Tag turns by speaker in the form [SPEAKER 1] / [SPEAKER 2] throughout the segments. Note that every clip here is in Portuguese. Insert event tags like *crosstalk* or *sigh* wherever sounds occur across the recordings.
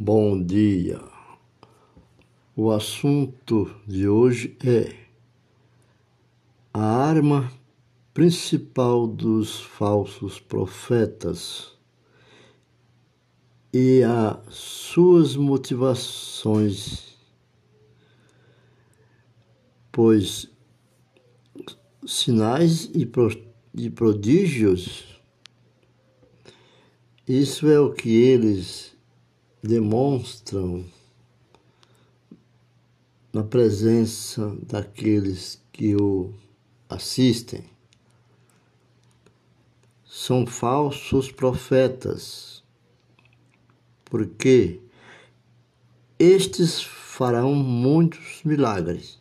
[SPEAKER 1] Bom dia. O assunto de hoje é a arma principal dos falsos profetas e as suas motivações, pois sinais e prodígios, isso é o que eles demonstram na presença daqueles que o assistem. São falsos profetas, porque estes farão muitos milagres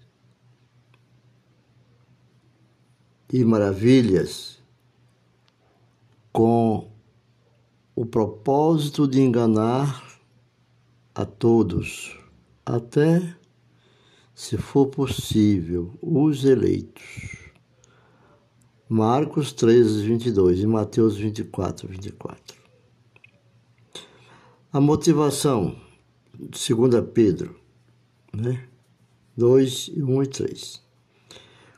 [SPEAKER 1] e maravilhas com o propósito de enganar a todos, até, se for possível, os eleitos. Marcos 13, 22 e Mateus 24, 24. A motivação, segundo Pedro, né? 2, 1 e 3.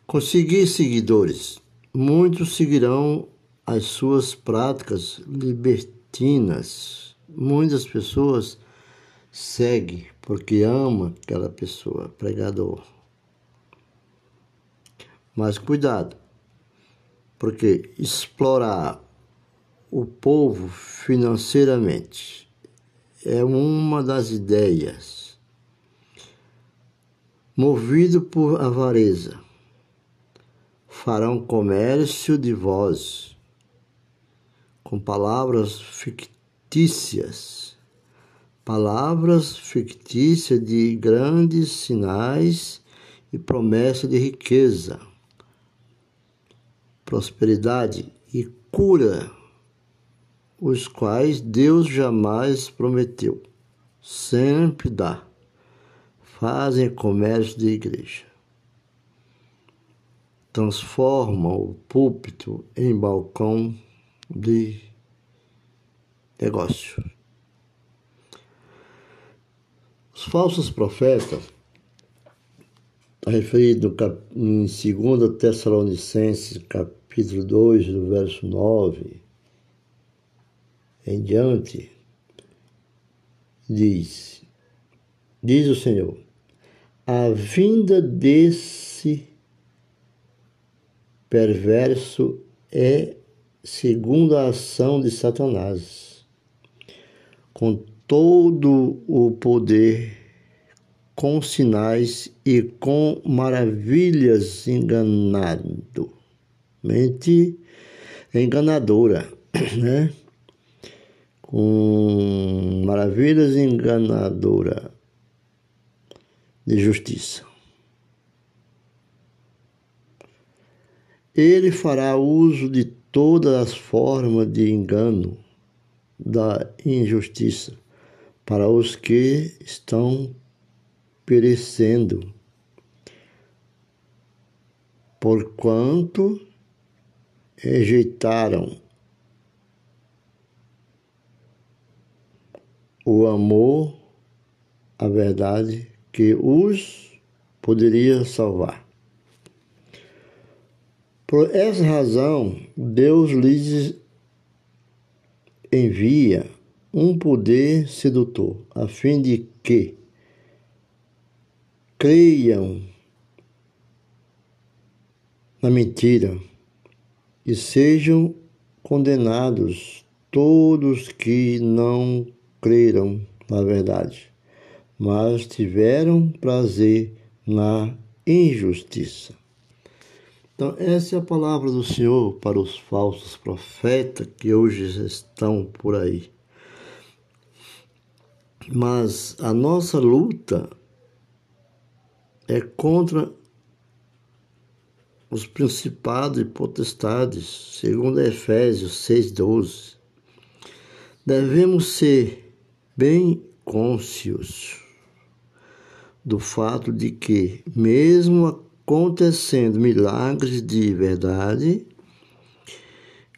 [SPEAKER 1] Conseguir seguidores. Muitos seguirão as suas práticas libertinas. Muitas pessoas segue porque ama aquela pessoa, pregador. Mas cuidado, porque explorar o povo financeiramente é uma das ideias. Movido por avareza, farão comércio de vós, com palavras fictícias palavras fictícias de grandes sinais e promessa de riqueza, prosperidade e cura, os quais Deus jamais prometeu. Sempre dá. Fazem comércio de igreja. Transformam o púlpito em balcão de negócio. Os falsos profetas, está referido em 2 Tessalonicenses, capítulo 2, do verso 9 em diante, diz, diz o Senhor, a vinda desse perverso é segundo a ação de Satanás, com todo o poder, com sinais e com maravilhas enganado. Mente enganadora, *clears throat* né? Com maravilhas enganadora de justiça. Ele fará uso de todas as formas de engano, da injustiça para os que estão perecendo, porquanto rejeitaram o amor, a verdade que os poderia salvar. Por essa razão, Deus lhes envia um poder sedutor, a fim de que creiam na mentira e sejam condenados todos que não creram na verdade, mas tiveram prazer na injustiça. Então, essa é a palavra do Senhor para os falsos profetas que hoje estão por aí. Mas a nossa luta é contra os principados e potestades, segundo Efésios 6,12. Devemos ser bem cônscios do fato de que, mesmo acontecendo milagres de verdade,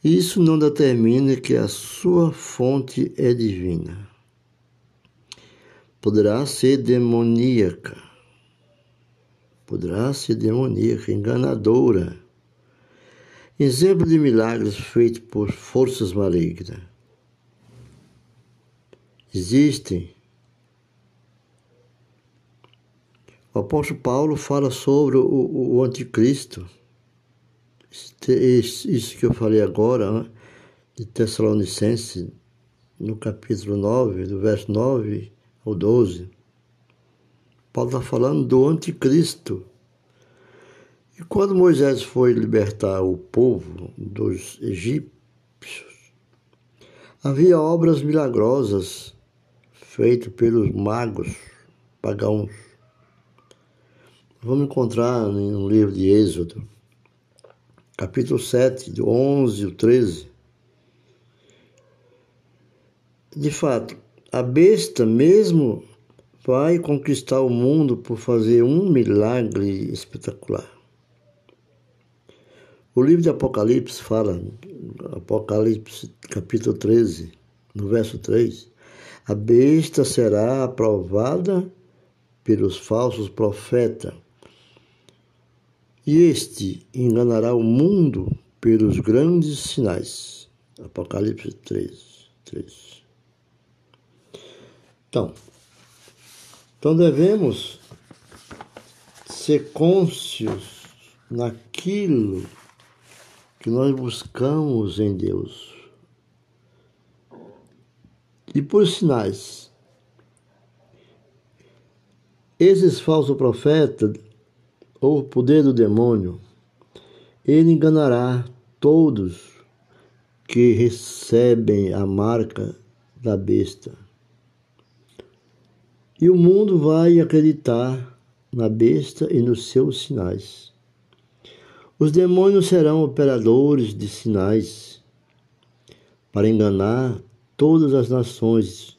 [SPEAKER 1] isso não determina que a sua fonte é divina. Poderá ser demoníaca, poderá ser demoníaca, enganadora. Exemplo de milagres feitos por forças malignas. Existem. O apóstolo Paulo fala sobre o, o, anticristo. Isso que eu falei agora, né? de Tessalonicenses, no capítulo 9, do verso 9 ao 12. Paulo está falando do anticristo. E quando Moisés foi libertar o povo dos egípcios, havia obras milagrosas feitas pelos magos pagãos. Vamos encontrar no livro de Êxodo, capítulo 7, do 11 ao 13. De fato, a besta mesmo vai conquistar o mundo por fazer um milagre espetacular. O livro de Apocalipse fala, Apocalipse capítulo 13, no verso 3, a besta será aprovada pelos falsos profetas, e este enganará o mundo pelos grandes sinais. Apocalipse 13, 3. Então, então devemos ser cônscios naquilo que nós buscamos em Deus. E por sinais, esses falsos profetas, ou poder do demônio, ele enganará todos que recebem a marca da besta. E o mundo vai acreditar na besta e nos seus sinais. Os demônios serão operadores de sinais para enganar todas as nações,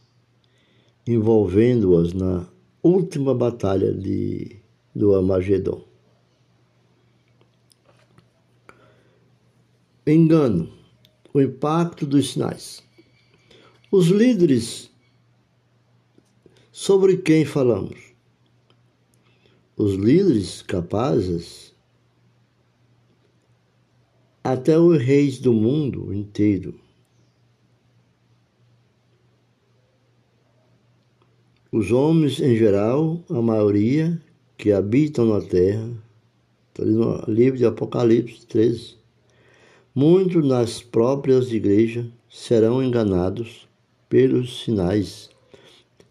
[SPEAKER 1] envolvendo-as na última batalha de, do Amagedon. Engano, o impacto dos sinais. Os líderes Sobre quem falamos? Os líderes capazes, até os reis do mundo inteiro. Os homens em geral, a maioria que habitam na terra, está ali no livro de Apocalipse 13, muitos nas próprias igrejas serão enganados pelos sinais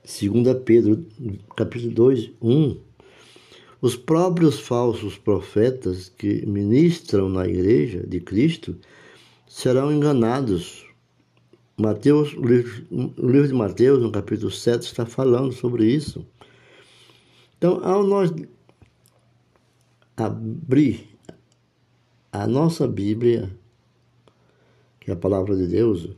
[SPEAKER 1] 2 Pedro, capítulo 2, 1, os próprios falsos profetas que ministram na igreja de Cristo serão enganados. Mateus, o livro, de Mateus, no capítulo 7, está falando sobre isso. Então, ao nós abrir a nossa Bíblia, que é a palavra de Deus,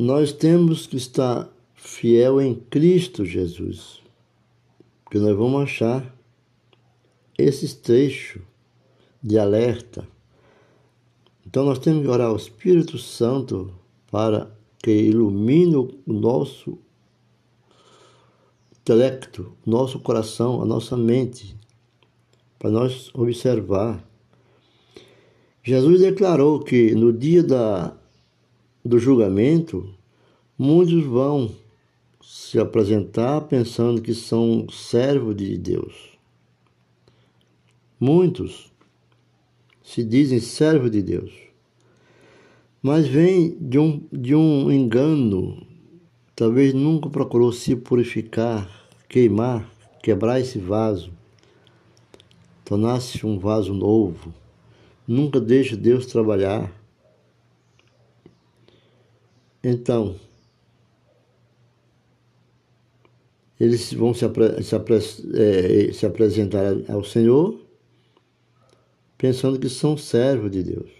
[SPEAKER 1] nós temos que estar fiel em Cristo Jesus, porque nós vamos achar esses trechos de alerta. Então nós temos que orar ao Espírito Santo para que ilumine o nosso intelecto, nosso coração, a nossa mente, para nós observar. Jesus declarou que no dia da do julgamento, muitos vão se apresentar pensando que são servos de Deus. Muitos se dizem servos de Deus, mas vem de um, de um engano, talvez nunca procurou se purificar, queimar, quebrar esse vaso, tornar-se um vaso novo, nunca deixa Deus trabalhar então, eles vão se, apre se, apre é, se apresentar ao Senhor pensando que são servos de Deus.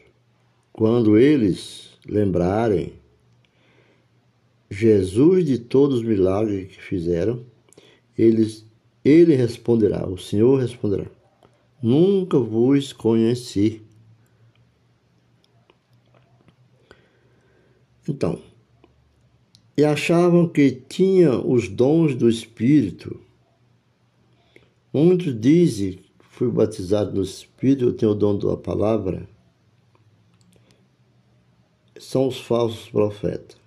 [SPEAKER 1] Quando eles lembrarem Jesus de todos os milagres que fizeram, eles, ele responderá, o Senhor responderá: Nunca vos conheci. Então, e achavam que tinham os dons do Espírito. Muitos dizem que fui batizado no Espírito, eu tenho o dom da palavra. São os falsos profetas.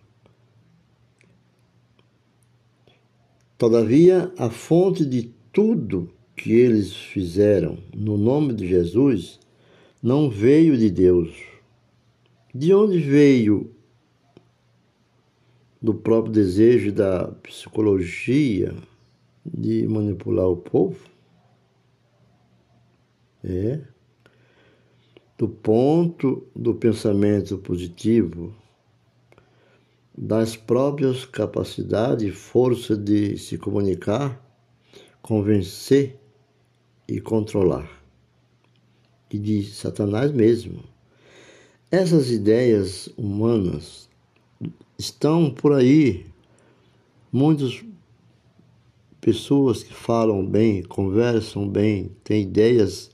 [SPEAKER 1] Todavia, a fonte de tudo que eles fizeram no nome de Jesus não veio de Deus. De onde veio? Do próprio desejo da psicologia de manipular o povo? É. Do ponto do pensamento positivo, das próprias capacidades e força de se comunicar, convencer e controlar. E de Satanás mesmo. Essas ideias humanas estão por aí. Muitas pessoas que falam bem, conversam bem, têm ideias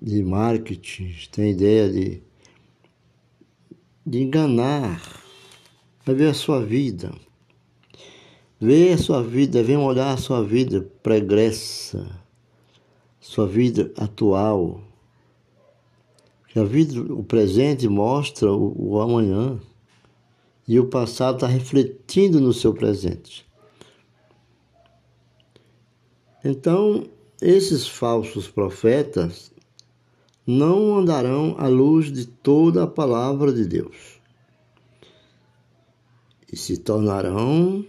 [SPEAKER 1] de marketing, têm ideia de, de enganar Vai ver a sua vida. Vê a sua vida, vem olhar a sua vida pregressa, sua vida atual. A vida, o presente mostra o, o amanhã. E o passado está refletindo no seu presente. Então, esses falsos profetas não andarão à luz de toda a palavra de Deus e se tornarão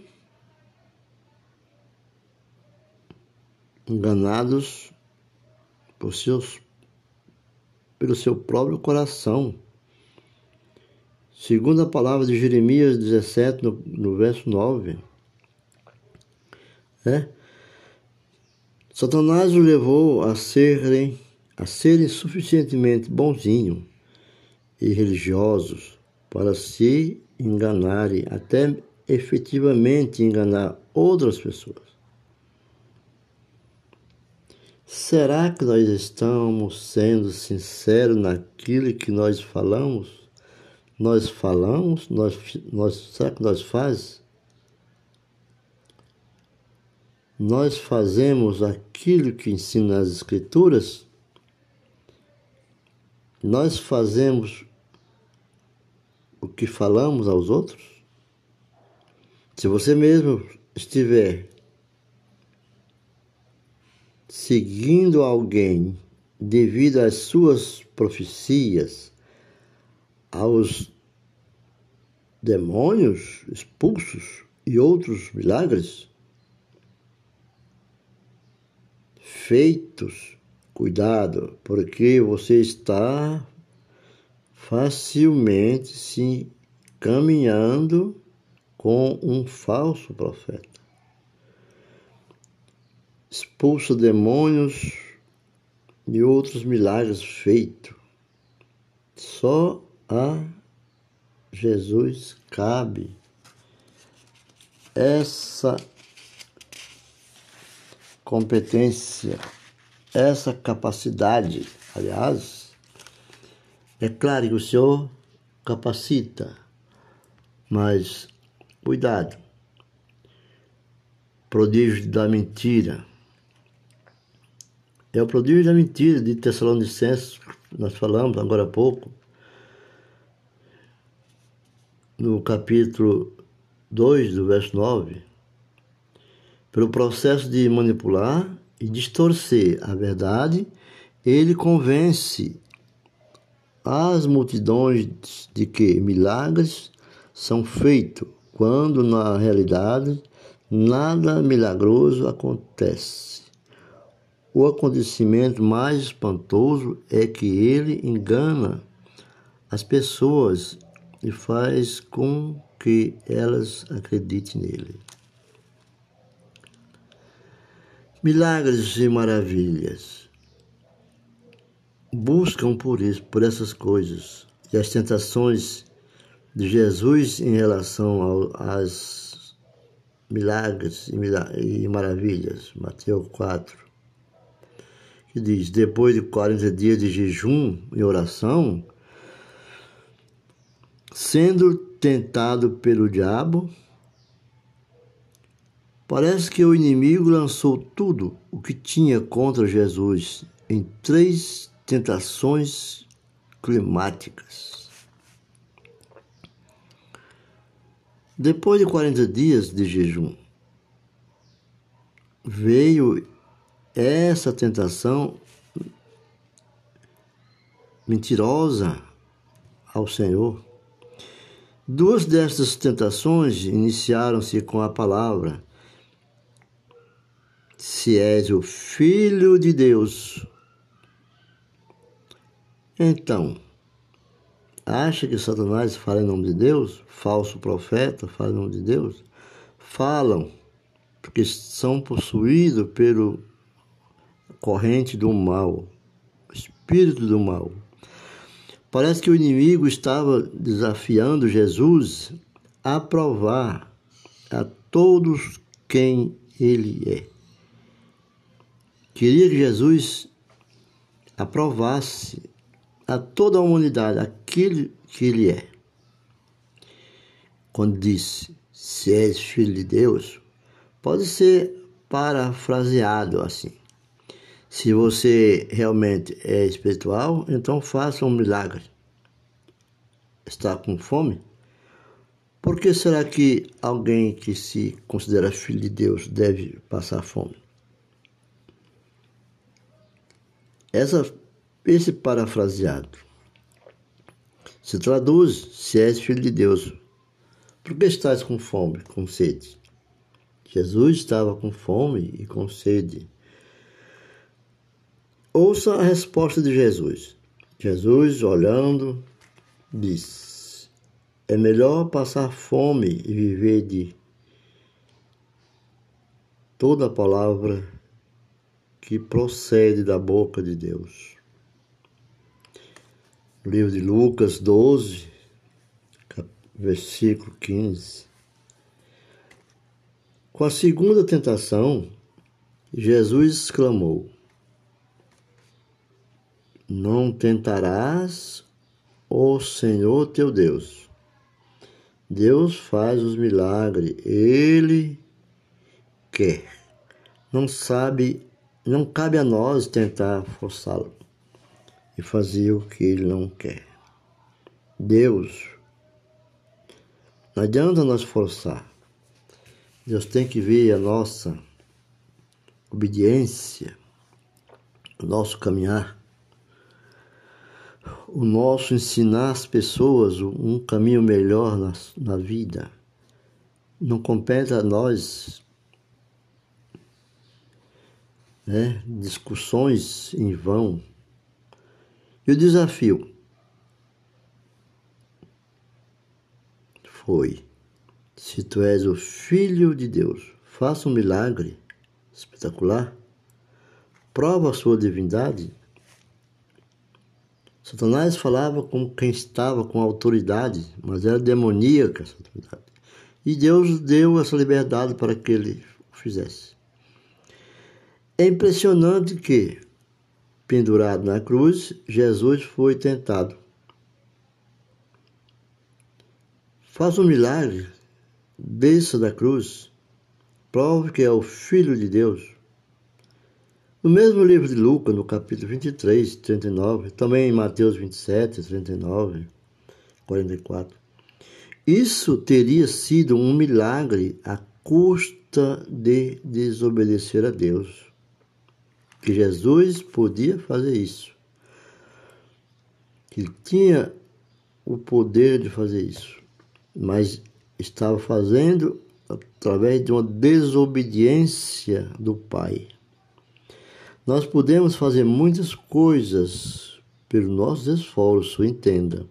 [SPEAKER 1] enganados por seus, pelo seu próprio coração. Segundo a palavra de Jeremias 17, no, no verso 9, é, Satanás o levou a serem, a serem suficientemente bonzinhos e religiosos para se enganarem, até efetivamente enganar outras pessoas. Será que nós estamos sendo sinceros naquilo que nós falamos? Nós falamos? Nós, nós, será que nós faz? Nós fazemos aquilo que ensina as Escrituras? Nós fazemos o que falamos aos outros? Se você mesmo estiver seguindo alguém devido às suas profecias, aos demônios expulsos e outros milagres feitos, cuidado, porque você está facilmente se caminhando com um falso profeta. Expulsa demônios e outros milagres feitos. Só a Jesus cabe essa competência, essa capacidade, aliás, é claro que o Senhor capacita, mas cuidado. Prodígio da mentira. É o prodígio da mentira de Tessalonicenses, nós falamos agora há pouco, no capítulo 2, do verso 9. Pelo processo de manipular e distorcer a verdade, ele convence as multidões de que milagres são feitos, quando na realidade nada milagroso acontece. O acontecimento mais espantoso é que ele engana as pessoas e faz com que elas acreditem nele. Milagres e maravilhas buscam por isso, por essas coisas. E as tentações de Jesus em relação às milagres e, maravilhas. Mateus 4. Que diz: depois de 40 dias de jejum e oração, sendo tentado pelo diabo? Parece que o inimigo lançou tudo o que tinha contra Jesus em três tentações climáticas. Depois de 40 dias de jejum, veio essa tentação mentirosa ao Senhor. Duas destas tentações iniciaram-se com a palavra: Se és o Filho de Deus. Então, acha que Satanás fala em nome de Deus? Falso profeta fala em nome de Deus? Falam, porque são possuídos pelo corrente do mal, espírito do mal. Parece que o inimigo estava desafiando Jesus a provar a todos quem ele é. Queria que Jesus aprovasse a toda a humanidade aquilo que ele é. Quando disse, se és filho de Deus, pode ser parafraseado assim. Se você realmente é espiritual, então faça um milagre. Está com fome? Por que será que alguém que se considera filho de Deus deve passar fome? Essa, esse parafraseado se traduz: se és filho de Deus, por que estás com fome, com sede? Jesus estava com fome e com sede. Ouça a resposta de Jesus. Jesus, olhando, disse: É melhor passar fome e viver de toda a palavra que procede da boca de Deus. livro de Lucas 12, versículo 15. Com a segunda tentação, Jesus exclamou: não tentarás o Senhor teu Deus. Deus faz os milagres, ele quer. Não sabe, não cabe a nós tentar forçá-lo e fazer o que ele não quer. Deus, não adianta nós forçar. Deus tem que ver a nossa obediência, o nosso caminhar o nosso ensinar as pessoas um caminho melhor na, na vida. Não compete a nós né, discussões em vão. E o desafio foi: se tu és o filho de Deus, faça um milagre espetacular, prova a sua divindade Satanás falava com quem estava com autoridade, mas era demoníaca essa autoridade. E Deus deu essa liberdade para que ele o fizesse. É impressionante que, pendurado na cruz, Jesus foi tentado. Faça um milagre, desça da cruz, prove que é o Filho de Deus no mesmo livro de Lucas, no capítulo 23, 39, também em Mateus 27, 39, 44. Isso teria sido um milagre à custa de desobedecer a Deus. Que Jesus podia fazer isso. Que ele tinha o poder de fazer isso. Mas estava fazendo através de uma desobediência do Pai. Nós podemos fazer muitas coisas pelo nosso esforço, entenda.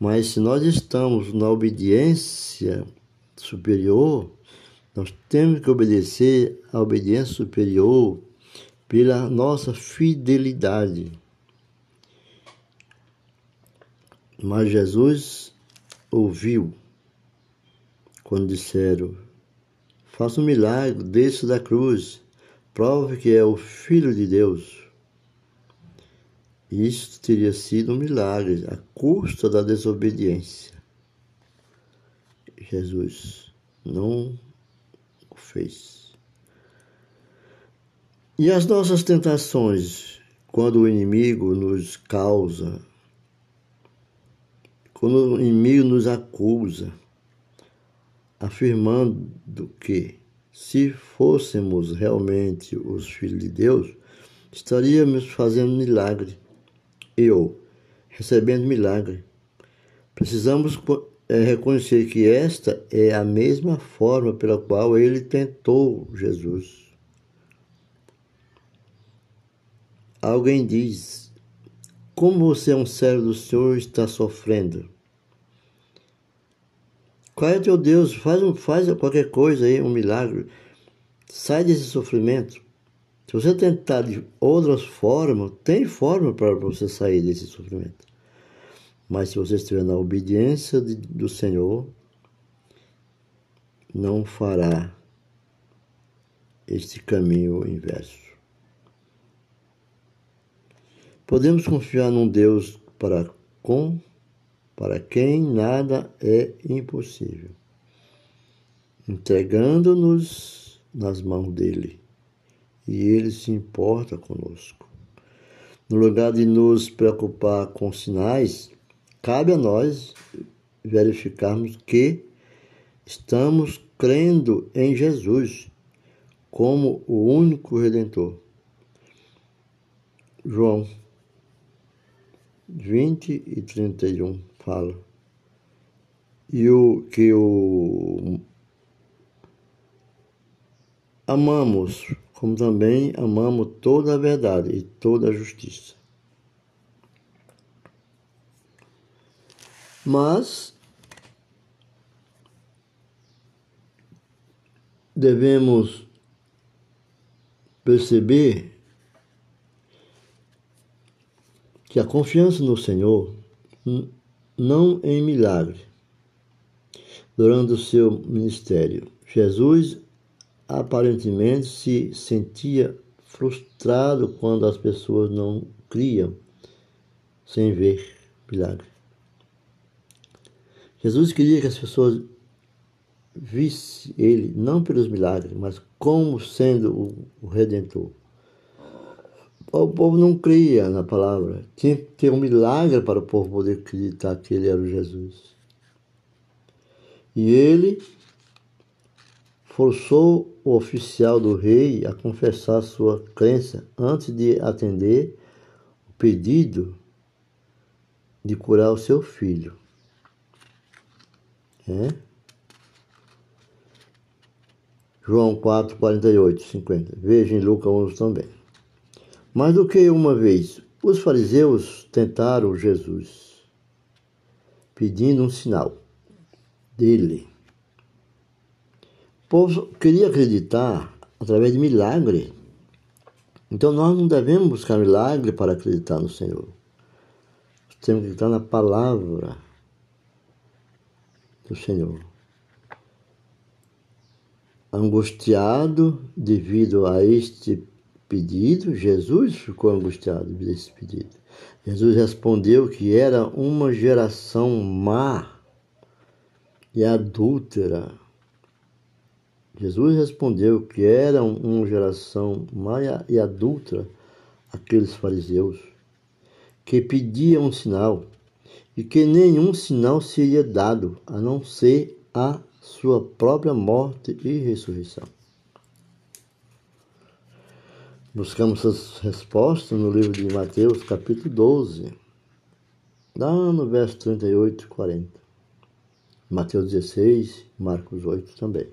[SPEAKER 1] Mas se nós estamos na obediência superior, nós temos que obedecer à obediência superior pela nossa fidelidade. Mas Jesus ouviu quando disseram: Faça um milagre, desça da cruz prove que é o Filho de Deus. Isto teria sido um milagre, à custa da desobediência. Jesus não o fez. E as nossas tentações, quando o inimigo nos causa, quando o inimigo nos acusa, afirmando que se fôssemos realmente os filhos de Deus, estaríamos fazendo milagre e ou recebendo milagre. Precisamos é, reconhecer que esta é a mesma forma pela qual ele tentou Jesus. Alguém diz: Como você é um servo do Senhor está sofrendo? Qual é teu Deus? Faz, faz qualquer coisa aí, um milagre. Sai desse sofrimento. Se você tentar de outras formas, tem forma para você sair desse sofrimento. Mas se você estiver na obediência de, do Senhor, não fará este caminho inverso. Podemos confiar num Deus para com para quem nada é impossível, entregando-nos nas mãos dele, e ele se importa conosco. No lugar de nos preocupar com sinais, cabe a nós verificarmos que estamos crendo em Jesus como o único redentor. João 20 e 31 fala. E o que o amamos, como também amamos toda a verdade e toda a justiça. Mas devemos perceber que a confiança no Senhor não em milagre. Durante o seu ministério, Jesus aparentemente se sentia frustrado quando as pessoas não criam sem ver milagre. Jesus queria que as pessoas vissem ele não pelos milagres, mas como sendo o Redentor. O povo não cria na palavra. Tinha que ter um milagre para o povo poder acreditar que ele era o Jesus. E ele forçou o oficial do rei a confessar sua crença antes de atender o pedido de curar o seu filho. É? João 4, 48, 50. Veja em Lucas 11 também. Mais do que uma vez, os fariseus tentaram Jesus, pedindo um sinal dele. O povo queria acreditar através de milagre. Então nós não devemos buscar milagre para acreditar no Senhor. Temos que acreditar na palavra do Senhor. Angustiado devido a este pedido, Jesus ficou angustiado desse pedido. Jesus respondeu que era uma geração má e adúltera. Jesus respondeu que era uma geração má e adúltera aqueles fariseus que pediam um sinal e que nenhum sinal seria dado a não ser a sua própria morte e ressurreição. Buscamos as respostas no livro de Mateus, capítulo 12, lá no verso 38 e 40. Mateus 16, Marcos 8 também.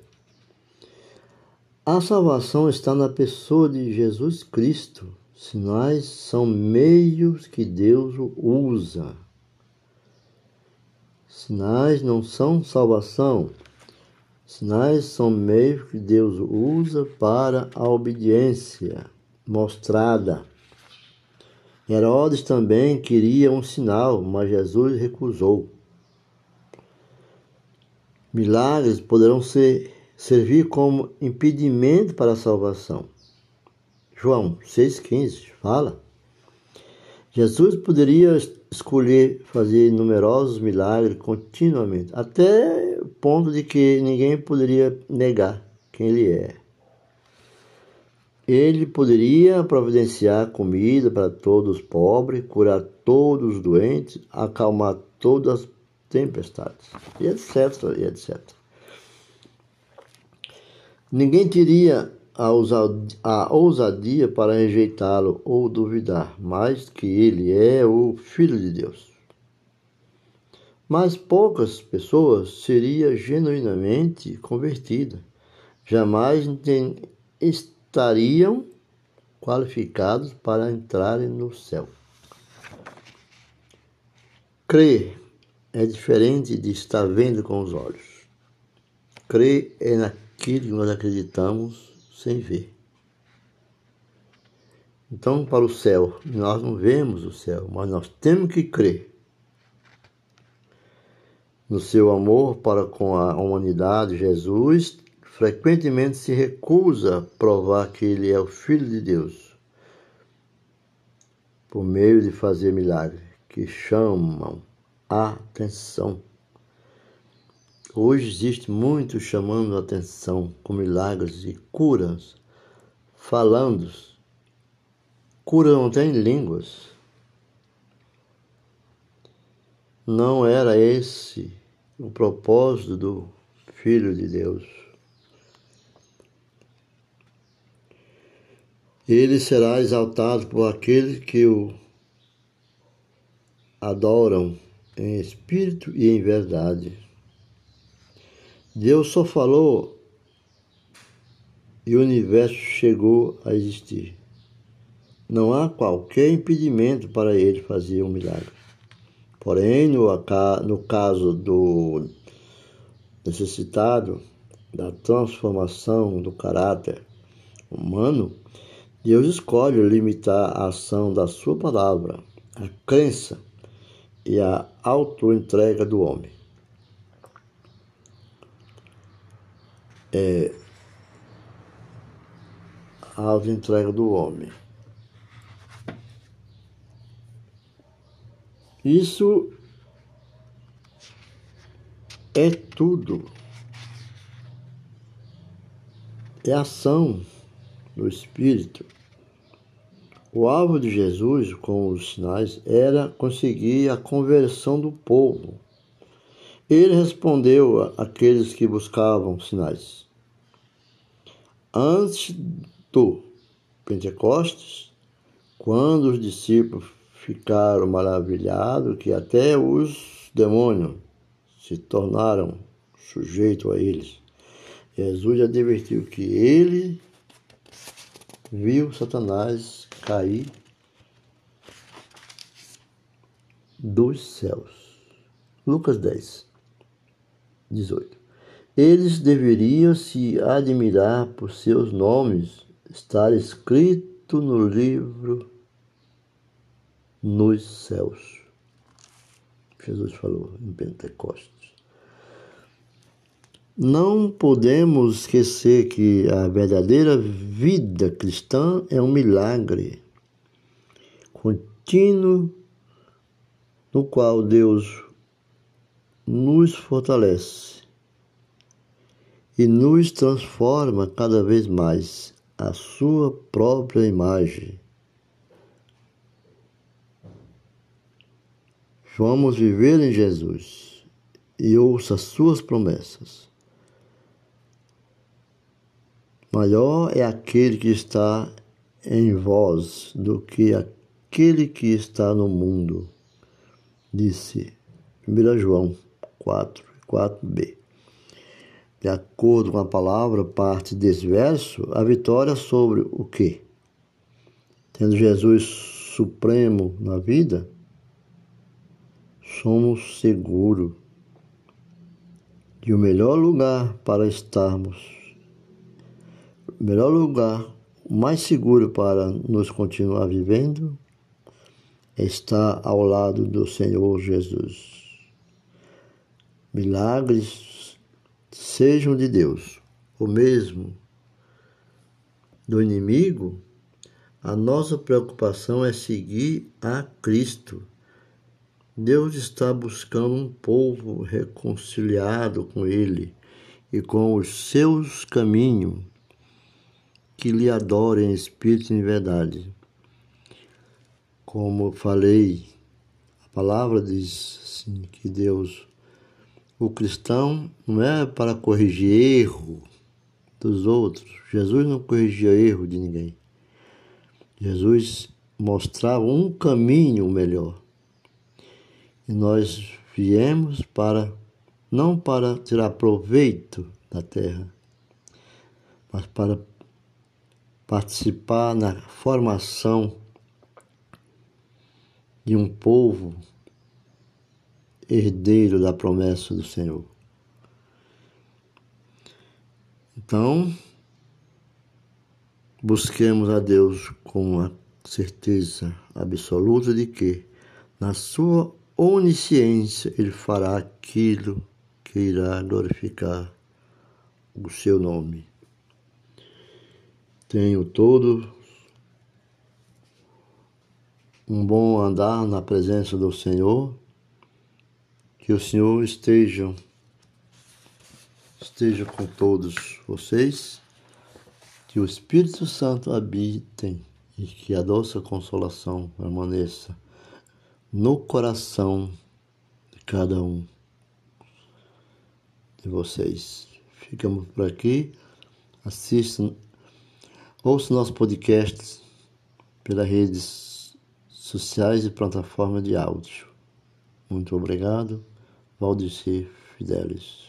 [SPEAKER 1] A salvação está na pessoa de Jesus Cristo. Sinais são meios que Deus usa. Sinais não são salvação. Sinais são meios que Deus usa para a obediência mostrada. Herodes também queria um sinal, mas Jesus recusou. Milagres poderão ser, servir como impedimento para a salvação. João 6,15 fala. Jesus poderia escolher fazer numerosos milagres continuamente, até ponto de que ninguém poderia negar quem ele é. Ele poderia providenciar comida para todos os pobres, curar todos os doentes, acalmar todas as tempestades, e etc, e etc. Ninguém teria a ousadia para rejeitá-lo ou duvidar mais que ele é o Filho de Deus. Mas poucas pessoas seriam genuinamente convertidas, jamais estariam qualificados para entrarem no céu. Crer é diferente de estar vendo com os olhos. Crer é naquilo que nós acreditamos sem ver. Então, para o céu, nós não vemos o céu, mas nós temos que crer no seu amor para com a humanidade. Jesus frequentemente se recusa a provar que ele é o Filho de Deus por meio de fazer milagres que chamam a atenção. Hoje existe muito chamando a atenção com milagres e curas, falando, curando até em línguas. Não era esse o propósito do Filho de Deus. Ele será exaltado por aqueles que o adoram em espírito e em verdade. Deus só falou e o universo chegou a existir. Não há qualquer impedimento para ele fazer um milagre. Porém, no, caso do necessitado da transformação do caráter humano, Deus escolhe limitar a ação da sua palavra, a crença e a auto-entrega do homem. é, a auto-entrega do homem. Isso é tudo. É ação do Espírito. O alvo de Jesus com os sinais era conseguir a conversão do povo ele respondeu àqueles que buscavam sinais. Antes do Pentecostes, quando os discípulos ficaram maravilhados que até os demônios se tornaram sujeitos a eles, Jesus advertiu que ele viu Satanás cair dos céus. Lucas 10 18. Eles deveriam se admirar por seus nomes estar escrito no livro nos céus. Jesus falou em Pentecostes. Não podemos esquecer que a verdadeira vida cristã é um milagre contínuo no qual Deus nos fortalece e nos transforma cada vez mais à sua própria imagem. Vamos viver em Jesus e ouça as suas promessas. Maior é aquele que está em vós do que aquele que está no mundo, disse 1 João 4 e 4b. De acordo com a palavra, parte desse verso, a vitória sobre o quê? Tendo Jesus supremo na vida, somos seguros de o melhor lugar para estarmos, o melhor lugar, o mais seguro para nos continuar vivendo, estar ao lado do Senhor Jesus. Milagres sejam de Deus, ou mesmo do inimigo, a nossa preocupação é seguir a Cristo. Deus está buscando um povo reconciliado com Ele e com os seus caminhos, que lhe adorem em espírito e em verdade. Como falei, a palavra diz assim, que Deus, o cristão não é para corrigir erro dos outros. Jesus não corrigia erro de ninguém. Jesus mostrava um caminho melhor. E nós viemos para não para tirar proveito da terra, mas para participar na formação de um povo herdeiro da promessa do Senhor. Então, busquemos a Deus com a certeza absoluta de que, na sua onisciência, Ele fará aquilo que irá glorificar o seu nome. Tenho todo um bom andar na presença do Senhor, que o Senhor esteja esteja com todos vocês, que o Espírito Santo habite e que a doce consolação permaneça no coração de cada um de vocês. Ficamos por aqui. Assistam, ouçam nossos podcasts pelas redes sociais e plataformas de áudio. Muito obrigado. Valdecir Fidelis.